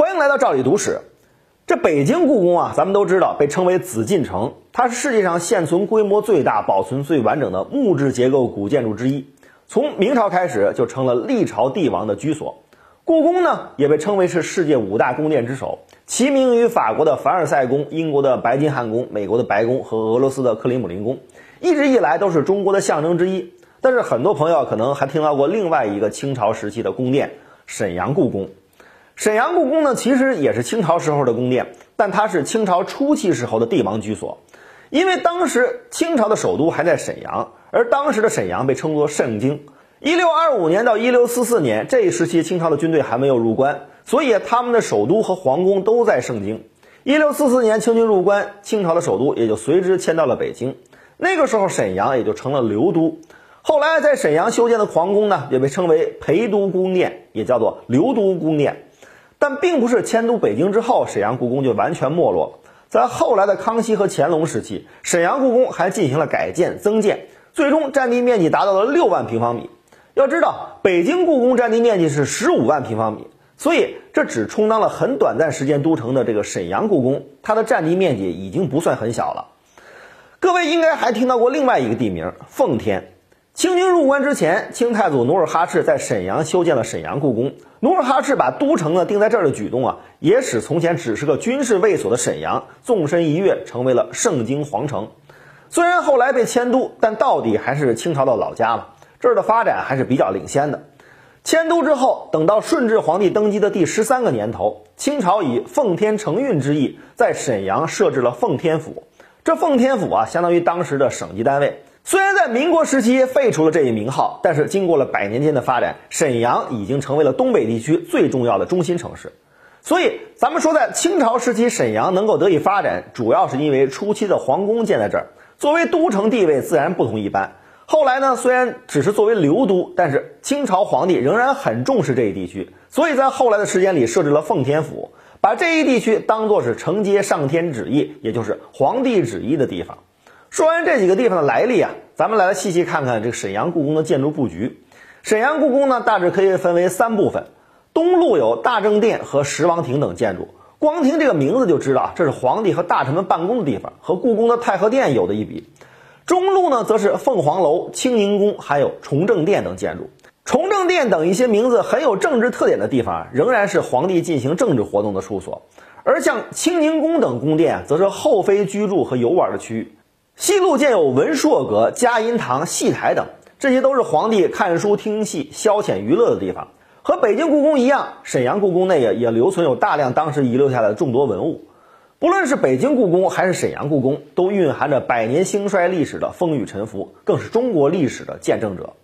欢迎来到赵理读史。这北京故宫啊，咱们都知道被称为紫禁城，它是世界上现存规模最大、保存最完整的木质结构古建筑之一。从明朝开始就成了历朝帝王的居所。故宫呢，也被称为是世界五大宫殿之首，齐名于法国的凡尔赛宫、英国的白金汉宫、美国的白宫和俄罗斯的克里姆林宫，一直以来都是中国的象征之一。但是很多朋友可能还听到过另外一个清朝时期的宫殿——沈阳故宫。沈阳故宫呢，其实也是清朝时候的宫殿，但它是清朝初期时候的帝王居所。因为当时清朝的首都还在沈阳，而当时的沈阳被称作盛京。一六二五年到一六四四年这一时期，清朝的军队还没有入关，所以他们的首都和皇宫都在盛京。一六四四年清军入关，清朝的首都也就随之迁到了北京。那个时候，沈阳也就成了留都。后来在沈阳修建的皇宫呢，也被称为陪都宫殿，也叫做留都宫殿。但并不是迁都北京之后，沈阳故宫就完全没落了。在后来的康熙和乾隆时期，沈阳故宫还进行了改建增建，最终占地面积达到了六万平方米。要知道，北京故宫占地面积是十五万平方米，所以这只充当了很短暂时间都城的这个沈阳故宫，它的占地面积已经不算很小了。各位应该还听到过另外一个地名奉天。清军入关之前，清太祖努尔哈赤在沈阳修建了沈阳故宫。努尔哈赤把都城呢定在这儿的举动啊，也使从前只是个军事卫所的沈阳纵身一跃，成为了盛京皇城。虽然后来被迁都，但到底还是清朝的老家了。这儿的发展还是比较领先的。迁都之后，等到顺治皇帝登基的第十三个年头，清朝以奉天承运之意，在沈阳设置了奉天府。这奉天府啊，相当于当时的省级单位。虽然在民国时期废除了这一名号，但是经过了百年间的发展，沈阳已经成为了东北地区最重要的中心城市。所以，咱们说在清朝时期，沈阳能够得以发展，主要是因为初期的皇宫建在这儿，作为都城地位自然不同一般。后来呢，虽然只是作为留都，但是清朝皇帝仍然很重视这一地区，所以在后来的时间里设置了奉天府，把这一地区当作是承接上天旨意，也就是皇帝旨意的地方。说完这几个地方的来历啊，咱们来细细看看这个沈阳故宫的建筑布局。沈阳故宫呢，大致可以分为三部分，东路有大政殿和十王亭等建筑。光听这个名字就知道，这是皇帝和大臣们办公的地方，和故宫的太和殿有的一比。中路呢，则是凤凰楼、清宁宫，还有崇政殿等建筑。崇政殿等一些名字很有政治特点的地方，仍然是皇帝进行政治活动的处所。而像清宁宫等宫殿，则是后妃居住和游玩的区域。西路建有文硕阁、嘉音堂、戏台等，这些都是皇帝看书听戏、消遣娱乐的地方。和北京故宫一样，沈阳故宫内也也留存有大量当时遗留下来的众多文物。不论是北京故宫还是沈阳故宫，都蕴含着百年兴衰历史的风雨沉浮，更是中国历史的见证者。